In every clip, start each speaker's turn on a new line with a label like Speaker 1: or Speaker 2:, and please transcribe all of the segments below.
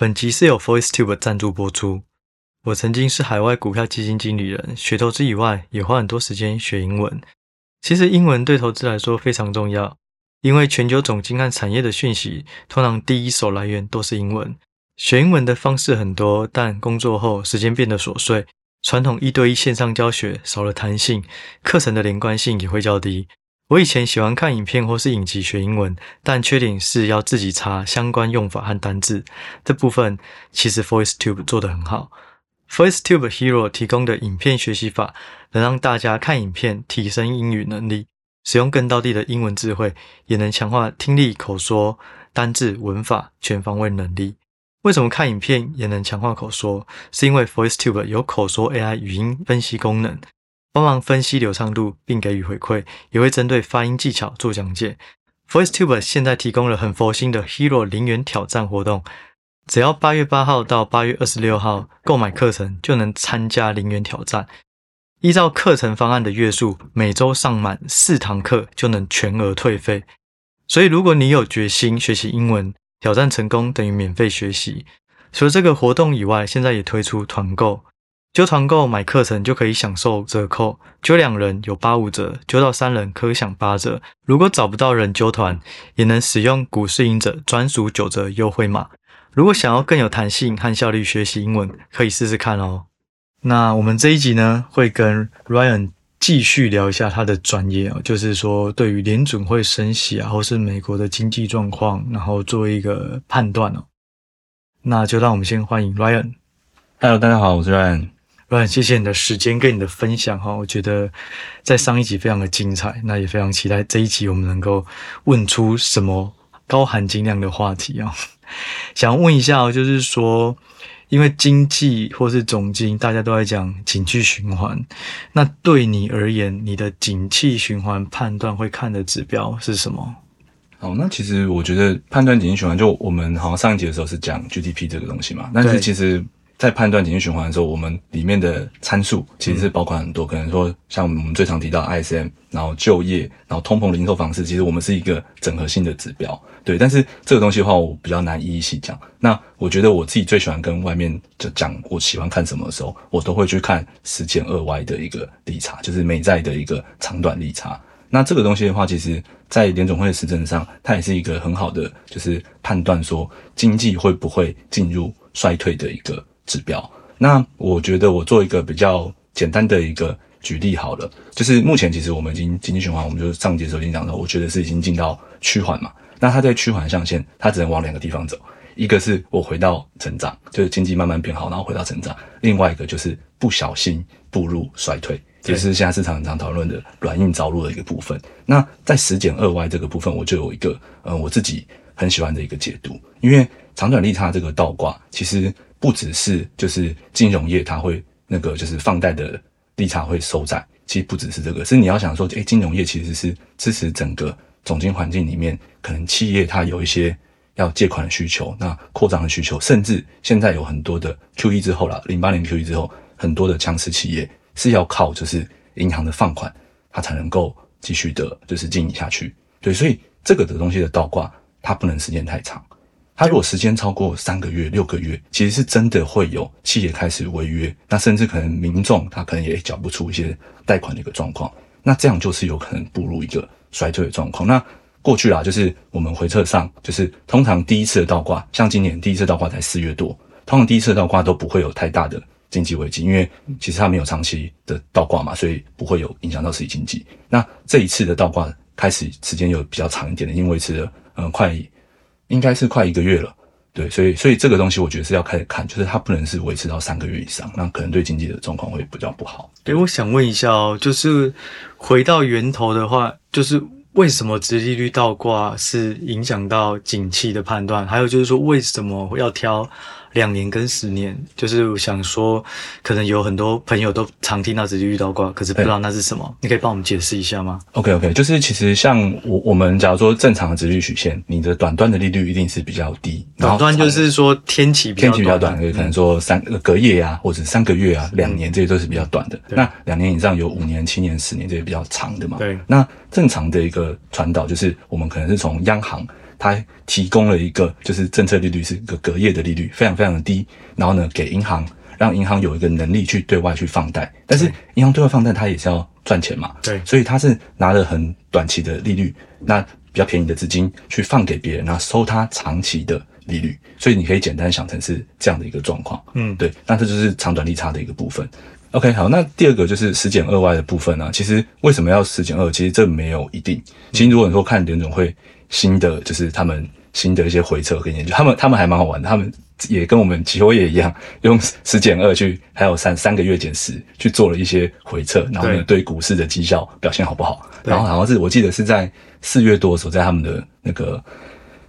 Speaker 1: 本集是由 VoiceTube 赞助播出。我曾经是海外股票基金经理人，学投资以外，也花很多时间学英文。其实英文对投资来说非常重要，因为全球总经和产业的讯息，通常第一手来源都是英文。学英文的方式很多，但工作后时间变得琐碎，传统一对一线上教学少了弹性，课程的连贯性也会较低。我以前喜欢看影片或是影集学英文，但缺点是要自己查相关用法和单字。这部分其实 VoiceTube 做得很好。VoiceTube Hero 提供的影片学习法，能让大家看影片提升英语能力，使用更道地的英文智慧，也能强化听力、口说、单字、文法全方位能力。为什么看影片也能强化口说？是因为 VoiceTube 有口说 AI 语音分析功能。帮忙分析流畅度，并给予回馈，也会针对发音技巧做讲解。VoiceTube 现在提供了很佛心的 Hero 零元挑战活动，只要八月八号到八月二十六号购买课程，就能参加零元挑战。依照课程方案的月数，每周上满四堂课就能全额退费。所以，如果你有决心学习英文，挑战成功等于免费学习。除了这个活动以外，现在也推出团购。揪团购买课程就可以享受折扣，揪两人有八五折，揪到三人可享八折。如果找不到人揪团，也能使用股市隐者专属九折优惠码。如果想要更有弹性和效率学习英文，可以试试看哦。那我们这一集呢，会跟 Ryan 继续聊一下他的专业哦，就是说对于联准会升息啊，或是美国的经济状况，然后做一个判断哦。那就让我们先欢迎 Ryan。
Speaker 2: Hello，大家好，我是 Ryan。
Speaker 1: 很谢谢你的时间跟你的分享哈，我觉得在上一集非常的精彩，那也非常期待这一集我们能够问出什么高含金量的话题啊。想问一下，就是说，因为经济或是总经大家都在讲景气循环，那对你而言，你的景气循环判断会看的指标是什么？
Speaker 2: 哦，那其实我觉得判断景气循环，就我们好像上一集的时候是讲 GDP 这个东西嘛，但是其实。在判断景气循环的时候，我们里面的参数其实是包括很多，可能说像我们最常提到 ISM，然后就业，然后通膨零售方式，其实我们是一个整合性的指标，对。但是这个东西的话，我比较难一一细讲。那我觉得我自己最喜欢跟外面就讲我喜欢看什么的时候，我都会去看十减二 Y 的一个利差，就是美债的一个长短利差。那这个东西的话，其实在联总会的实证上，它也是一个很好的，就是判断说经济会不会进入衰退的一个。指标，那我觉得我做一个比较简单的一个举例好了，就是目前其实我们已经经济循环，我们就是上节时候已经讲到，我觉得是已经进到趋缓嘛。那它在趋缓象限，它只能往两个地方走，一个是我回到成长，就是经济慢慢变好，然后回到成长；另外一个就是不小心步入衰退，也是现在市场很常讨论的软硬着陆的一个部分。那在十减二 Y 这个部分，我就有一个呃我自己很喜欢的一个解读，因为长短利差这个倒挂其实。不只是就是金融业，它会那个就是放贷的利差会收窄，其实不只是这个，是你要想说，诶，金融业其实是支持整个总经环境里面，可能企业它有一些要借款的需求，那扩张的需求，甚至现在有很多的 QE 之后啦，零八年 QE 之后，很多的强势企业是要靠就是银行的放款，它才能够继续的就是经营下去，对，所以这个的东西的倒挂，它不能时间太长。它如果时间超过三个月、六个月，其实是真的会有企业开始违约，那甚至可能民众他可能也缴不出一些贷款的一个状况，那这样就是有可能步入一个衰退的状况。那过去啦，就是我们回测上，就是通常第一次的倒挂，像今年第一次倒挂才四月多，通常第一次倒挂都不会有太大的经济危机，因为其实它没有长期的倒挂嘛，所以不会有影响到实体经济。那这一次的倒挂开始时间有比较长一点的，因为维持了嗯快。应该是快一个月了，对，所以所以这个东西我觉得是要开始看，就是它不能是维持到三个月以上，那可能对经济的状况会比较不好。
Speaker 1: 对，我想问一下哦，就是回到源头的话，就是为什么殖利率倒挂是影响到景气的判断？还有就是说，为什么要挑？两年跟十年，就是我想说，可能有很多朋友都常听到殖利率倒挂，可是不知道那是什么。你可以帮我们解释一下吗
Speaker 2: ？OK OK，就是其实像我我们假如说正常的直率曲线，你的短端的利率一定是比较低。
Speaker 1: 短端就是说天期比较短，
Speaker 2: 天期比较短，可能说三个隔夜啊，或者三个月啊，两年这些都是比较短的。那两年以上有五年、七年、十年这些比较长的嘛。对。那正常的一个传导就是，我们可能是从央行它提供了一个就是政策利率是一个隔夜的利率，非常非常的低，然后呢给银行，让银行有一个能力去对外去放贷，但是银行对外放贷它也是要赚钱嘛，
Speaker 1: 对，
Speaker 2: 所以它是拿了很短期的利率，那比较便宜的资金去放给别人，然后收它长期的利率，所以你可以简单想成是这样的一个状况，
Speaker 1: 嗯，
Speaker 2: 对，那这就是长短利差的一个部分。OK，好，那第二个就是十减二 Y 的部分呢、啊。其实为什么要十减二？其实这没有一定。其实如果你说看联总会新的，就是他们新的一些回测跟研究，他们他们还蛮好玩的。他们也跟我们期货业一样，用十减二去，还有三三个月减十去做了一些回测，然后呢，对股市的绩效表现好不好？然后好像是我记得是在四月多的时候，在他们的那个。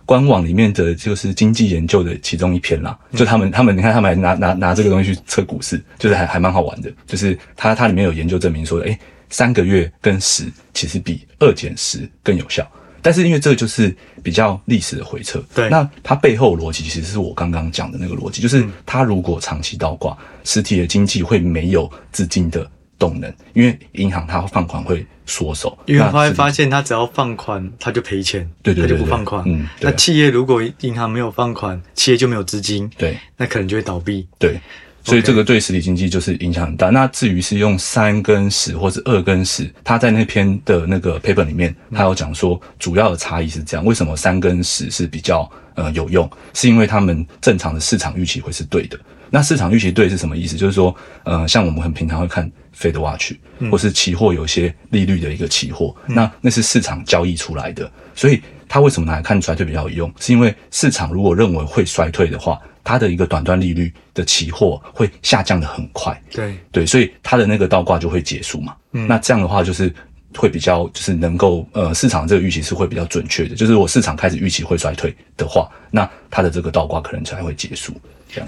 Speaker 2: 官网里面的就是经济研究的其中一篇啦，就他们他们你看他们还拿拿拿这个东西去测股市，就是还还蛮好玩的。就是它它里面有研究证明说，诶，三个月跟十其实比二减十更有效。但是因为这个就是比较历史的回撤，
Speaker 1: 对，
Speaker 2: 那它背后逻辑其实是我刚刚讲的那个逻辑，就是它如果长期倒挂，实体的经济会没有资金的动能，因为银行它放款会缩手，
Speaker 1: 因为他会发现它只要放款，它就赔钱，
Speaker 2: 对对对，
Speaker 1: 他就不放款。
Speaker 2: 嗯，
Speaker 1: 那企业如果银行没有放款，企业就没有资金，
Speaker 2: 对，
Speaker 1: 那可能就会倒闭。
Speaker 2: 对，所以这个对实体经济就是影响很大。那至于是用三跟十，或是二跟十，他在那篇的那个 paper 里面，他有讲说主要的差异是这样。为什么三跟十是比较呃有用？是因为他们正常的市场预期会是对的。那市场预期对是什么意思？就是说，呃，像我们很平常会看 Fed Watch，或是期货有些利率的一个期货，嗯，那那是市场交易出来的。所以它为什么拿来看衰退比较有用？是因为市场如果认为会衰退的话，它的一个短端利率的期货会下降的很快。
Speaker 1: 对
Speaker 2: 对，所以它的那个倒挂就会结束嘛。嗯，那这样的话就是会比较就是能够呃市场这个预期是会比较准确的。就是如果市场开始预期会衰退的话，那它的这个倒挂可能才会结束。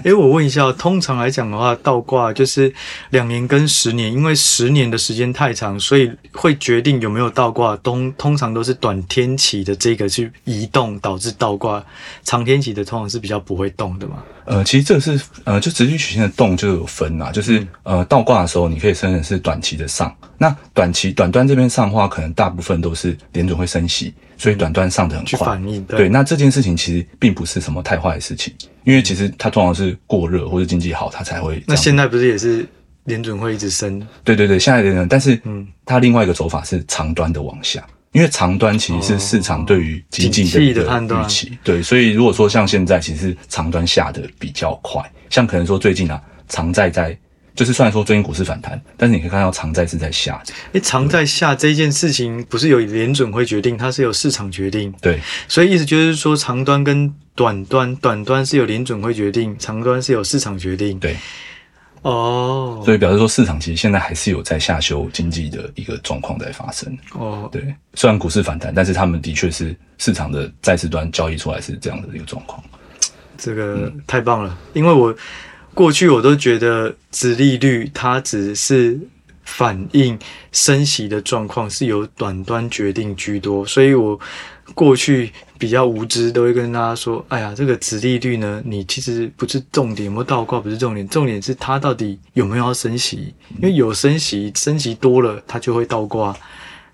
Speaker 2: 哎，
Speaker 1: 我问一下，通常来讲的话，倒挂就是两年跟十年，因为十年的时间太长，所以会决定有没有倒挂。通通常都是短天期的这个去移动导致倒挂，长天期的通常是比较不会动的嘛。
Speaker 2: 呃，其实这个是呃，就直率曲线的动就有分呐，就是、嗯、呃倒挂的时候，你可以称的是短期的上。那短期短端这边上的话，可能大部分都是联准会升息，所以短端上的很快。
Speaker 1: 去反应对，
Speaker 2: 对，那这件事情其实并不是什么太坏的事情。因为其实它通常是过热或者经济好，它才会。
Speaker 1: 那现在不是也是联准会一直升？
Speaker 2: 对对对，现在的人，但是嗯，它另外一个走法是长端的往下，因为长端其实是市场对于经济的预期。对，所以如果说像现在，其实长端下的比较快，像可能说最近啊，长债在。就是虽然说最近股市反弹，但是你可以看到长债是在下的。
Speaker 1: 诶，长债下这件事情不是由联准会决定，它是由市场决定。
Speaker 2: 对，
Speaker 1: 所以意思就是说，长端跟短端，短端是由联准会决定，长端是由市场决定。
Speaker 2: 对，
Speaker 1: 哦，
Speaker 2: 所以表示说市场其实现在还是有在下修经济的一个状况在发生。
Speaker 1: 哦，
Speaker 2: 对，虽然股市反弹，但是他们的确是市场的债市端交易出来是这样的一个状况。
Speaker 1: 这个太棒了，嗯、因为我。过去我都觉得殖利率它只是反映升息的状况，是由短端决定居多，所以我过去比较无知，都会跟大家说：“哎呀，这个殖利率呢，你其实不是重点，有没有倒挂不是重点，重点是它到底有没有要升息，因为有升息，升息多了它就会倒挂。”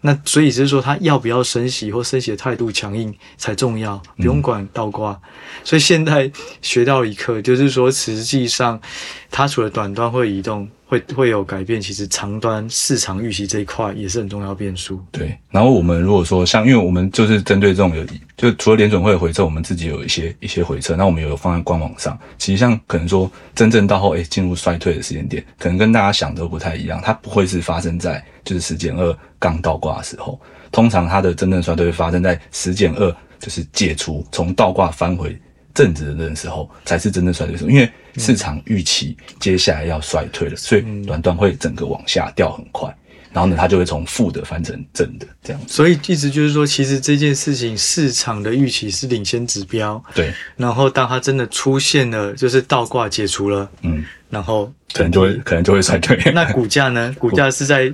Speaker 1: 那所以只是说，他要不要升息或升息的态度强硬才重要，不用管倒挂。嗯、所以现在学到一课，就是说，实际上它除了短端会移动，会会有改变，其实长端市场预期这一块也是很重要变数。
Speaker 2: 对。然后我们如果说像，因为我们就是针对这种有，就除了联准会的回撤，我们自己有一些一些回撤，那我们有放在官网上。其实像可能说真正到后诶进入衰退的时间点，可能跟大家想的不太一样，它不会是发生在就是十减二。刚倒挂的时候，通常它的真正衰退会发生在十减二，就是解除从倒挂翻回正值的那个时候，才是真正衰退的时候。因为市场预期接下来要衰退了，所以短端会整个往下掉很快，然后呢，它就会从负的翻成正的这样子。
Speaker 1: 所以意思就是说，其实这件事情市场的预期是领先指标，
Speaker 2: 对。
Speaker 1: 然后当它真的出现了，就是倒挂解除了，
Speaker 2: 嗯，
Speaker 1: 然后
Speaker 2: 可能就会可能就会衰退。
Speaker 1: 那股价呢？股价是在。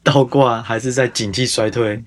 Speaker 1: 倒挂还是在景气衰退？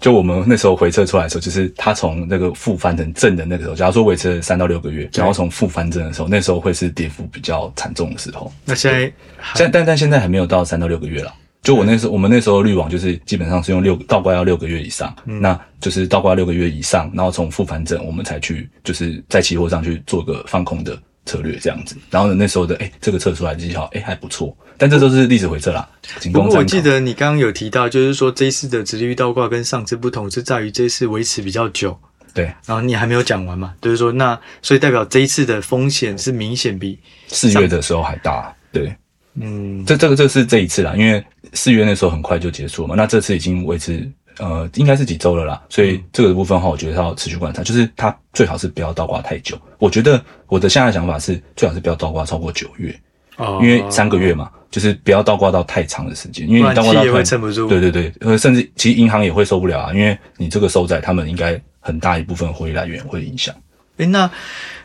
Speaker 2: 就我们那时候回撤出来的时候，就是它从那个负翻成正的那个时候，假如说维持了三到六个月，然后从负翻正的时候，那时候会是跌幅比较惨重的时候。
Speaker 1: 那现在，
Speaker 2: 现但但现在还没有到三到六个月了，就我那时候，我们那时候滤网就是基本上是用六倒挂要六个月以上，嗯、那就是倒挂六个月以上，然后从负反整我们才去就是在期货上去做个放空的策略这样子。然后呢，那时候的哎、欸，这个测出来绩效哎还不错，但这都是历史回测啦。
Speaker 1: 不过我记得你刚刚有提到，就是说这一次的殖利率倒挂跟上次不同，是在于这一次维持比较久。
Speaker 2: 对，
Speaker 1: 然后你还没有讲完嘛？就是说，那所以代表这一次的风险是明显比
Speaker 2: 四月的时候还大。对，嗯，这这个这是这一次啦，因为四月那时候很快就结束了嘛。那这次已经维持呃，应该是几周了啦。所以这个部分的话，我觉得要持续观察，就是它最好是不要倒挂太久。我觉得我的现在想法是，最好是不要倒挂超过九月，哦，因为三个月嘛，就是不要倒挂到太长的时间，因为你倒挂到太，
Speaker 1: 会撑不住。
Speaker 2: 对对对，呃，甚至其实银行也会受不了啊，因为你这个收债，他们应该。很大一部分获利来源会影响。
Speaker 1: 诶，那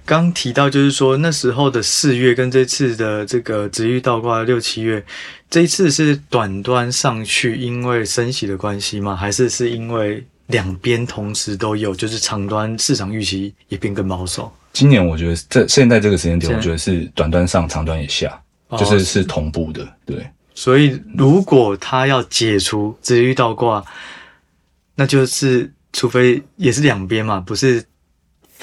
Speaker 1: 刚提到就是说那时候的四月跟这次的这个殖利率倒挂六七月，这一次是短端上去，因为升息的关系吗？还是是因为两边同时都有，就是长端市场预期也变更保守？
Speaker 2: 今年我觉得这现在这个时间点，我觉得是短端上，长端也下，就是是同步的。对，
Speaker 1: 所以如果他要解除殖利率倒挂，那就是。除非也是两边嘛，不是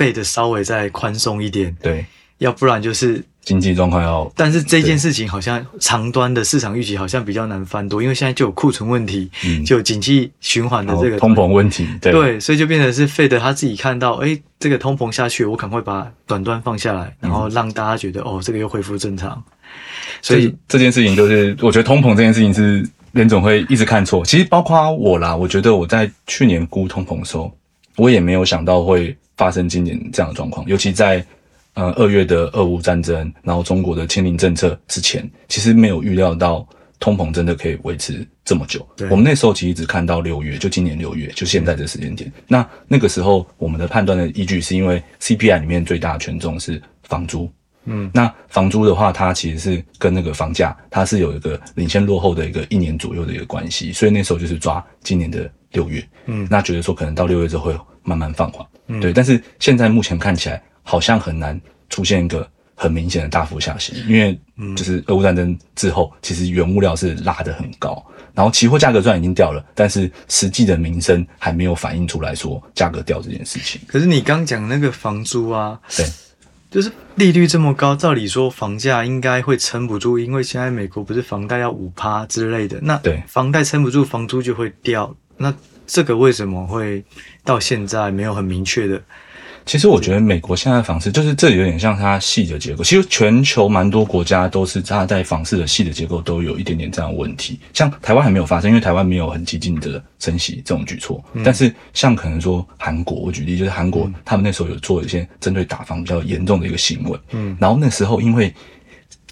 Speaker 1: 费的稍微再宽松一点，
Speaker 2: 对，
Speaker 1: 要不然就是
Speaker 2: 经济状况要。
Speaker 1: 但是这件事情好像长端的市场预期好像比较难翻多，因为现在就有库存问题，嗯，就有景气循环的这个
Speaker 2: 通膨问题，对，
Speaker 1: 对，所以就变成是费的他自己看到，哎，这个通膨下去，我赶快把短端放下来，然后让大家觉得、嗯、哦，这个又恢复正常。所以
Speaker 2: 这件事情就是，我觉得通膨这件事情是。联总会一直看错，其实包括我啦。我觉得我在去年估通膨的时候，我也没有想到会发生今年这样的状况。尤其在呃二月的俄乌战争，然后中国的清零政策之前，其实没有预料到通膨真的可以维持这么久。我们那时候其实只看到六月，就今年六月，就现在这时间点。那那个时候我们的判断的依据是因为 CPI 里面最大的权重是房租。嗯，那房租的话，它其实是跟那个房价，它是有一个领先落后的一个一年左右的一个关系，所以那时候就是抓今年的六月，嗯，那觉得说可能到六月之后会慢慢放缓，嗯，对，但是现在目前看起来好像很难出现一个很明显的大幅下行，因为就是俄乌战争之后，其实原物料是拉得很高，然后期货价格虽然已经掉了，但是实际的民生还没有反映出来说价格掉这件事情。
Speaker 1: 可是你刚讲那个房租啊，
Speaker 2: 对。
Speaker 1: 就是利率这么高，照理说房价应该会撑不住，因为现在美国不是房贷要五趴之类的，那对房贷撑不住，房租就会掉。那这个为什么会到现在没有很明确的？
Speaker 2: 其实我觉得美国现在的房市就是这有点像它系的结构。其实全球蛮多国家都是它在房市的系的结构都有一点点这样的问题。像台湾还没有发生，因为台湾没有很激进的升息这种举措。嗯、但是像可能说韩国，我举例就是韩国，他们那时候有做一些针对打房比较严重的一个行为。嗯，然后那时候因为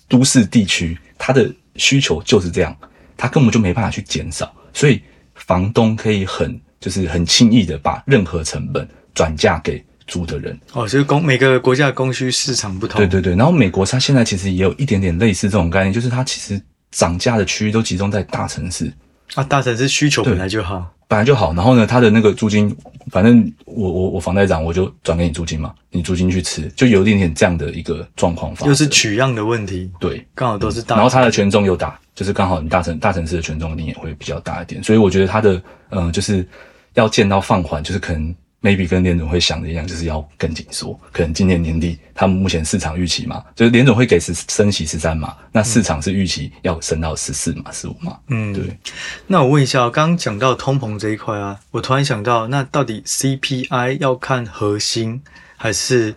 Speaker 2: 都市地区它的需求就是这样，它根本就没办法去减少，所以房东可以很就是很轻易的把任何成本转嫁给。租的人
Speaker 1: 哦，就是供每个国家的供需市场不同。
Speaker 2: 对对对，然后美国它现在其实也有一点点类似这种概念，就是它其实涨价的区域都集中在大城市
Speaker 1: 啊，大城市需求本来就好，
Speaker 2: 本来就好。然后呢，他的那个租金，反正我我我房贷涨，我就转给你租金嘛，你租金去吃，就有一点点这样的一个状况发生。
Speaker 1: 又是取样的问题，
Speaker 2: 对，
Speaker 1: 刚好都是大，
Speaker 2: 然后它的权重又大，就是刚好你大城大城市的权重一定也会比较大一点，所以我觉得他的嗯、呃，就是要见到放缓，就是可能。maybe 跟联总会想的一样，就是要更紧缩。可能今年年底，他们目前市场预期嘛，就是联总会给十升息十三嘛，那市场是预期要升到十四嘛、十五嘛。嗯，对。
Speaker 1: 那我问一下，刚刚讲到通膨这一块啊，我突然想到，那到底 CPI 要看核心还是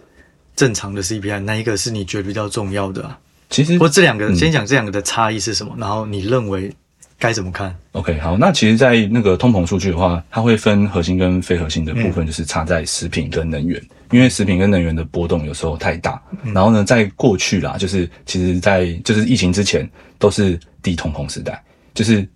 Speaker 1: 正常的 CPI？哪一个是你觉得比较重要的啊？
Speaker 2: 其实，
Speaker 1: 或这两个，嗯、先讲这两个的差异是什么？然后你认为？该怎么看
Speaker 2: ？OK，好，那其实，在那个通膨数据的话，它会分核心跟非核心的部分，就是差在食品跟能源，嗯、因为食品跟能源的波动有时候太大。嗯、然后呢，在过去啦，就是其实，在就是疫情之前都是低通膨时代，就是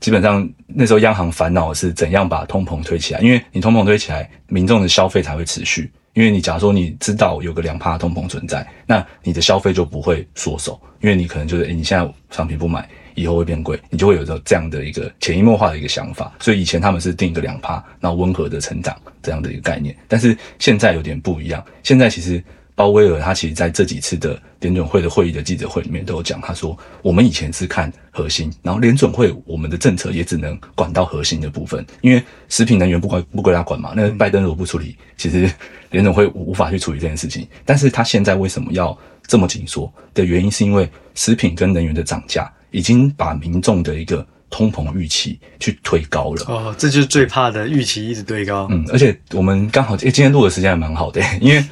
Speaker 2: 基本上那时候央行烦恼是怎样把通膨推起来，因为你通膨推起来，民众的消费才会持续。因为你假如说你知道有个两趴通膨存在，那你的消费就不会缩手，因为你可能就是，诶，你现在商品不买。以后会变贵，你就会有着这样的一个潜移默化的一个想法。所以以前他们是定一个两趴，然后温和的成长这样的一个概念。但是现在有点不一样，现在其实鲍威尔他其实在这几次的联准会的会议的记者会里面都有讲，他说我们以前是看核心，然后联准会我们的政策也只能管到核心的部分，因为食品能源不归不归他管嘛。那拜登如果不处理，其实联准会无法去处理这件事情。但是他现在为什么要这么紧缩的原因，是因为食品跟能源的涨价已经把民众的一个通膨预期去推高了。
Speaker 1: 哦，这就是最怕的预期一直推高。
Speaker 2: 嗯，而且我们刚好诶，今天录的时间还蛮好的，因为。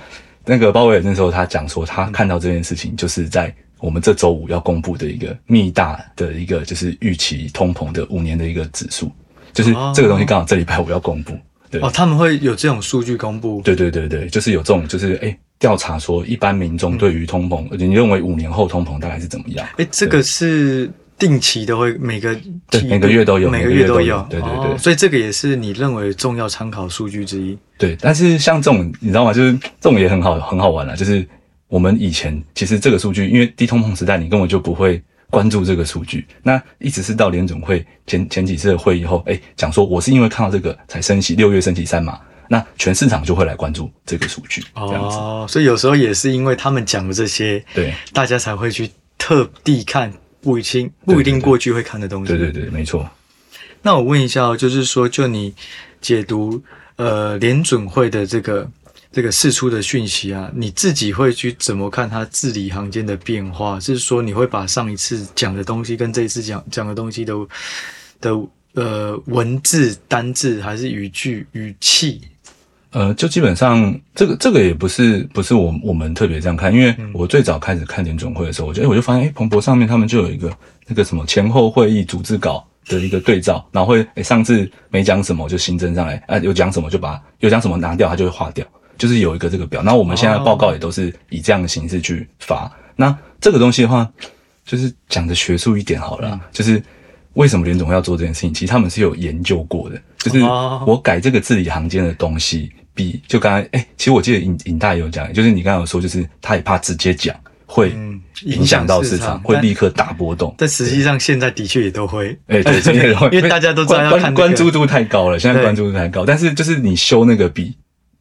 Speaker 2: 那个鲍威尔那时候他讲说，他看到这件事情，就是在我们这周五要公布的一个密大的一个就是预期通膨的五年的一个指数，就是这个东西刚好这礼拜五要公布。对
Speaker 1: 哦，他们会有这种数据公布？
Speaker 2: 对对对对，就是有这种就是哎调查说一般民众对于通膨，你认为五年后通膨大概是怎么样？
Speaker 1: 哎，这个是。定期都会每个
Speaker 2: 对每个月都有，
Speaker 1: 每个月都有，
Speaker 2: 对对对，
Speaker 1: 所以这个也是你认为重要参考数据之一。
Speaker 2: 对，但是像这种你知道吗？就是这种也很好，很好玩啦。就是我们以前其实这个数据，因为低通膨时代，你根本就不会关注这个数据。那一直是到联总会前前几次的会议后，哎，讲说我是因为看到这个才升息，六月升息三码，那全市场就会来关注这个数据。这样子。
Speaker 1: 哦，所以有时候也是因为他们讲的这些，
Speaker 2: 对，
Speaker 1: 大家才会去特地看。不一定不一定过去会看的东西。
Speaker 2: 对对对，对，没错。
Speaker 1: 那我问一下，就是说，就你解读呃联准会的这个这个释出的讯息啊，你自己会去怎么看它字里行间的变化？是说你会把上一次讲的东西跟这一次讲讲的东西都的呃文字单字还是语句语气？
Speaker 2: 呃，就基本上这个这个也不是不是我我们特别这样看，因为我最早开始看联总会的时候，我觉得我就发现，哎，彭博上面他们就有一个那个什么前后会议组织稿的一个对照，然后会哎上次没讲什么就新增上来，啊有讲什么就把有讲什么拿掉，它就会划掉，就是有一个这个表。那我们现在报告也都是以这样的形式去发。那这个东西的话，就是讲的学术一点好了，嗯、就是为什么联总会要做这件事情？其实他们是有研究过的，就是我改这个字里行间的东西。比就刚才哎，其实我记得尹尹大也有讲，就是你刚刚有说，就是他也怕直接讲会影响到市场，会立刻大波动。
Speaker 1: 但实际上现在的确也都会，
Speaker 2: 哎对，
Speaker 1: 因为大家都知道要看
Speaker 2: 关注度太高了，现在关注度太高，但是就是你修那个比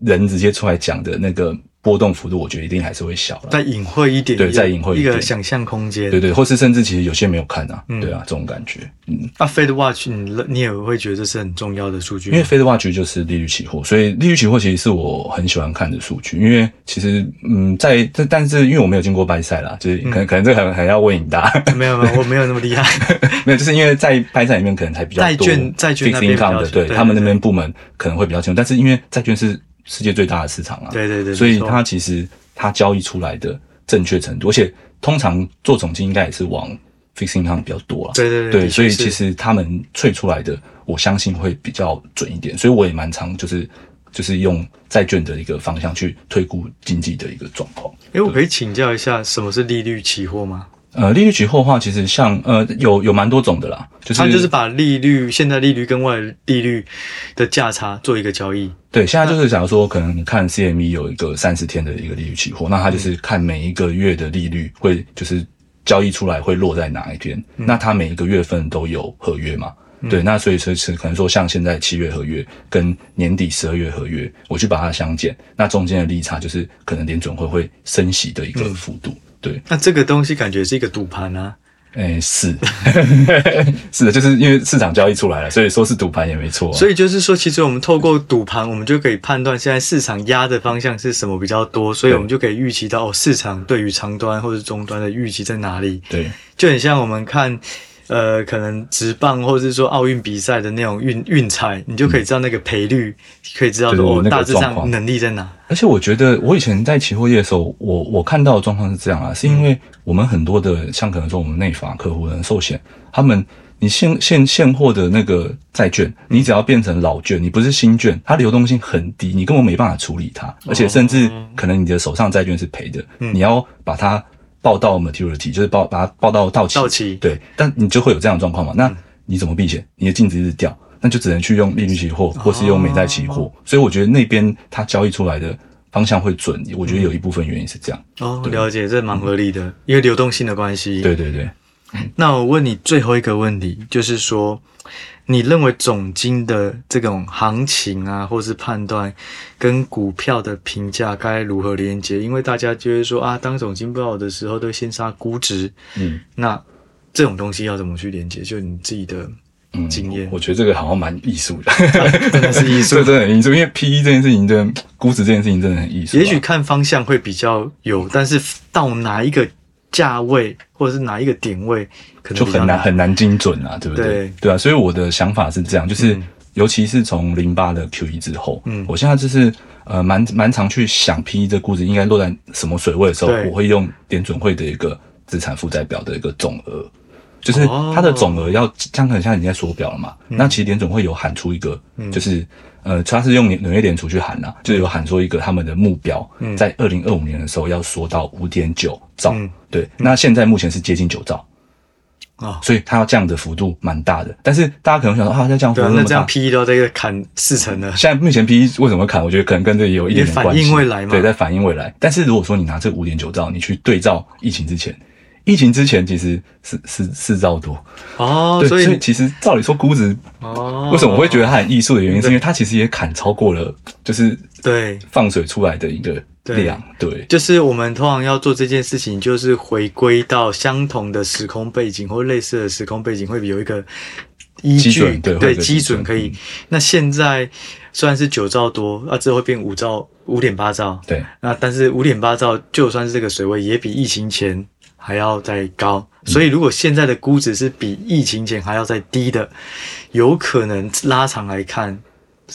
Speaker 2: 人直接出来讲的那个。波动幅度，我觉得一定还是会小了。
Speaker 1: 再隐晦一点，
Speaker 2: 对，再隐晦一点，
Speaker 1: 一个想象空间。
Speaker 2: 对对，或是甚至其实有些没有看啊，嗯、对啊，这种感觉。嗯，
Speaker 1: 那 Fed Watch，你你也会觉得这是很重要的数据？
Speaker 2: 因为 Fed Watch 就是利率期货，所以利率期货其实是我很喜欢看的数据。因为其实，嗯，在这，但是因为我没有经过 buy side 啦，就是可能、嗯、可能这个还还要问你答。
Speaker 1: 没有没有，我没有那么厉害。
Speaker 2: 没有，就是因为在拜赛里面可能才比较多
Speaker 1: 债券债券那边
Speaker 2: 的，对，对他们那边部门可能会比较清楚。但是因为债券是世界最大的市场啊，
Speaker 1: 对对对，
Speaker 2: 所以它其实。它交易出来的正确程度，而且通常做总金应该也是往 fixed income 比较多了。
Speaker 1: 对对对，
Speaker 2: 对，所以其实他们萃出来的，我相信会比较准一点。所以我也蛮常就是就是用债券的一个方向去推估经济的一个状况。
Speaker 1: 哎，我可以请教一下，什么是利率期货吗？
Speaker 2: 呃，利率期货的话，其实像呃有有蛮多种的啦，就是
Speaker 1: 它就是把利率现在利率跟外利率的价差做一个交易。
Speaker 2: 对，现在就是假如说，可能你看 CME 有一个三十天的一个利率期货，那它就是看每一个月的利率会就是交易出来会落在哪一天，嗯、那它每一个月份都有合约嘛？嗯、对，那所以说是可能说像现在七月合约跟年底十二月合约，我去把它相减，那中间的利差就是可能联准会会升息的一个幅度。嗯对，
Speaker 1: 那这个东西感觉是一个赌盘啊。
Speaker 2: 哎，是，是的，就是因为市场交易出来了，所以说是赌盘也没错啊。
Speaker 1: 所以就是说，其实我们透过赌盘，我们就可以判断现在市场压的方向是什么比较多，所以我们就可以预期到哦，市场对于长端或者中端的预期在哪里。
Speaker 2: 对，
Speaker 1: 就很像我们看。呃，可能直棒或者是说奥运比赛的那种运运彩，你就可以知道那个赔率，嗯、可以知道说大致上能力在哪。
Speaker 2: 而且我觉得，我以前在期货业的时候，我我看到的状况是这样啊，是因为我们很多的，像可能说我们内法客户的寿险，他们你现现现货的那个债券，你只要变成老券，你不是新券，它流动性很低，你根本没办法处理它，而且甚至可能你的手上债券是赔的，嗯、你要把它。报到 maturity 就是报把它报到到期，
Speaker 1: 到期
Speaker 2: 对，但你就会有这样的状况嘛？那你怎么避险？你的净值一直掉，那就只能去用利率期货或是用美债期货。哦、所以我觉得那边它交易出来的方向会准，我觉得有一部分原因是这样。
Speaker 1: 哦，了解，这蛮合理的，嗯、因为流动性的关系。
Speaker 2: 对对对。
Speaker 1: 那我问你最后一个问题，就是说，你认为总金的这种行情啊，或是判断跟股票的评价该如何连接？因为大家就会说啊，当总金不好的时候，都先杀估值。嗯，那这种东西要怎么去连接？就你自己的。嗯，经验，
Speaker 2: 我觉得这个好像蛮艺术的，
Speaker 1: 啊，真的是艺术，
Speaker 2: 这真的很艺术。因为 PE 这件事情，真的估值这件事情真的很艺术。
Speaker 1: 也许看方向会比较有，但是到哪一个价位或者是哪一个点位，可能
Speaker 2: 就很难很难精准啊，对不对？
Speaker 1: 对，
Speaker 2: 对啊。所以我的想法是这样，就是、嗯、尤其是从零八的 QE 之后，嗯，我现在就是呃蛮蛮常去想 PE 这估值应该落在什么水位的时候，我会用联准会的一个资产负债表的一个总额。就是它的总额要这样，很像你在缩表了嘛？嗯、那其实联准会有喊出一个，就是、嗯、呃，他是用纽纽约联储去喊呐、啊，就有喊出一个他们的目标，在二零二五年的时候要缩到五点九兆。嗯、对，那现在目前是接近九兆啊，哦、所以它要降的幅度蛮大的。但是大家可能想说啊，在降幅度那么大，
Speaker 1: 那这样 P E 都要这个砍四成了。
Speaker 2: 现在目前 P E 为什么砍？我觉得可能跟这有一点点关系。
Speaker 1: 反映未来嘛？
Speaker 2: 对，在反映未来。但是如果说你拿这五点九兆，你去对照疫情之前。疫情之前其实是是四兆多。
Speaker 1: 哦，
Speaker 2: 对，所以其实照理说估值哦，为什么我会觉得它很艺术的原因，是因为它其实也砍超过了，就是对。放水出来的一个量，对，
Speaker 1: 就是我们通常要做这件事情，就是回归到相同的时空背景或类似的时空背景，会有一个依据，对对，基准。可以。那现在虽然是九兆多，啊，之后会变五兆，五点八兆，对，那但是五点八兆就算是这个水位，也比疫情前。还要再高，所以如果现在的估值是比疫情前还要再低的，有可能拉长来看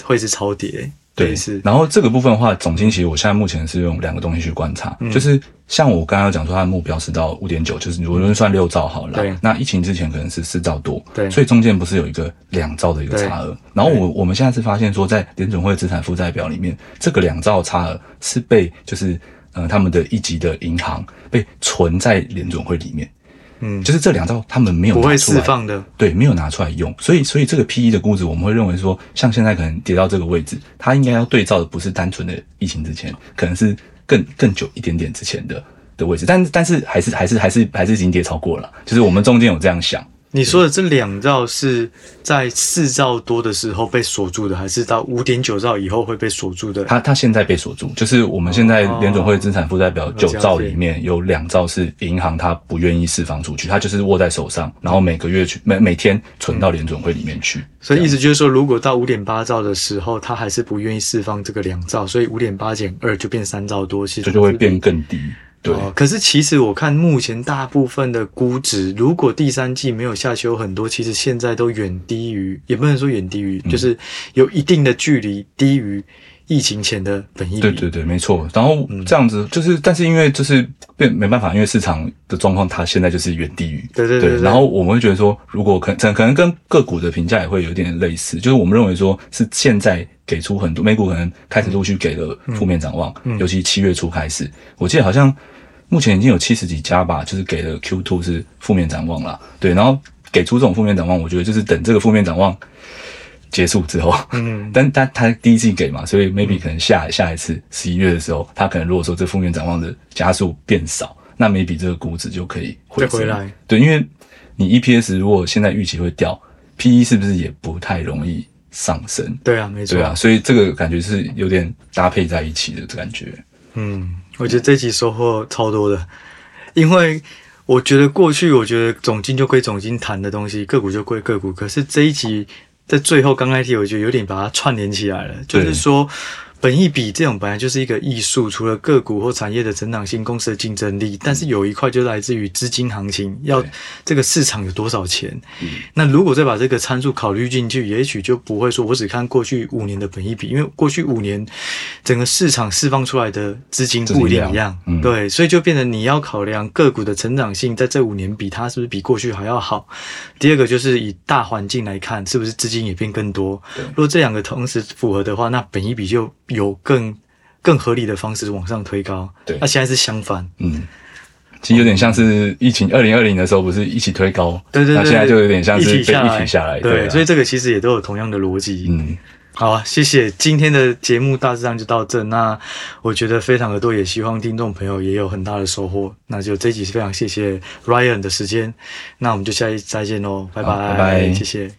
Speaker 1: 会是超跌。对，是。
Speaker 2: 然后这个部分的话，总经其实我现在目前是用两个东西去观察，嗯、就是像我刚刚讲说，它的目标是到五点九，就是如果算六兆好了。对。那疫情之前可能是四兆多，对。所以中间不是有一个两兆的一个差额？然后我我们现在是发现说，在联准会资产负债表里面，这个两兆差额是被就是。呃，他们的一级的银行被存在联准会里面，嗯，就是这两招他们没有拿出来，
Speaker 1: 不会释放的，
Speaker 2: 对，没有拿出来用，所以，所以这个 PE 的估值，我们会认为说，像现在可能跌到这个位置，它应该要对照的不是单纯的疫情之前，可能是更更久一点点之前的的位置，但但是还是还是还是还是已经跌超过了，就是我们中间有这样想。
Speaker 1: 你说的这两兆是在四兆多的时候被锁住的，还是到五点九兆以后会被锁住的？
Speaker 2: 它它现在被锁住，就是我们现在联总会资产负债表九兆里面有两兆是银行它不愿意释放出去，它就是握在手上，然后每个月去每每天存到联总会里面去。
Speaker 1: 所以意思就是说，如果到五点八兆的时候，它还是不愿意释放这个两兆，所以五点八减二就变三兆多，其实
Speaker 2: 这就会变更低。对、
Speaker 1: 哦，可是其实我看目前大部分的估值，如果第三季没有下修很多，其实现在都远低于，也不能说远低于，嗯、就是有一定的距离低于疫情前的本益比。
Speaker 2: 对对对，没错。然后这样子就是，嗯、但是因为就是变没办法，因为市场的状况，它现在就是远低
Speaker 1: 于。对对对。
Speaker 2: 然后我们会觉得说，如果可能可能跟个股的评价也会有点类似，就是我们认为说是现在给出很多美股可能开始陆续给了负面展望，嗯嗯、尤其七月初开始，我记得好像。目前已经有七十几家吧，就是给了 Q two 是负面展望了，对，然后给出这种负面展望，我觉得就是等这个负面展望结束之后，嗯，但但他第一季给嘛，所以 maybe 可能下、嗯、下一次十一月的时候，他可能如果说这负面展望的加速变少，那 maybe 这个估值就可以回
Speaker 1: 回来，
Speaker 2: 对，因为你 EPS 如果现在预期会掉，PE 是不是也不太容易上升？
Speaker 1: 对啊，没错，
Speaker 2: 对啊，所以这个感觉是有点搭配在一起的感觉，
Speaker 1: 嗯。我觉得这一集收获超多的，因为我觉得过去我觉得总经就归总经谈的东西，个股就归个股。可是这一集在最后刚开始，我觉得有点把它串联起来了，就是说。本益比这种本来就是一个艺术，除了个股或产业的成长性、公司的竞争力，但是有一块就来自于资金行情，要这个市场有多少钱。那如果再把这个参数考虑进去，也许就不会说我只看过去五年的本益比，因为过去五年整个市场释放出来的资金不一样，嗯、对，所以就变成你要考量个股的成长性，在这五年比它是不是比过去还要好。第二个就是以大环境来看，是不是资金也变更多。如果这两个同时符合的话，那本一比就。有更更合理的方式往上推高，对，那现在是相反，
Speaker 2: 嗯，其实有点像是疫情二零二零的时候不是一起推高，
Speaker 1: 对对对，
Speaker 2: 那现在就有点像是被一起下来，
Speaker 1: 对，所以这个其实也都有同样的逻辑，
Speaker 2: 嗯，
Speaker 1: 好啊，谢谢。今天的节目大致上就到这。那我觉得非常的多，也希望听众朋友也有很大的收获。那就这一集是非常谢谢 Ryan 的时间。那我们就下一次再见喽，拜拜，
Speaker 2: 拜拜，
Speaker 1: 谢谢。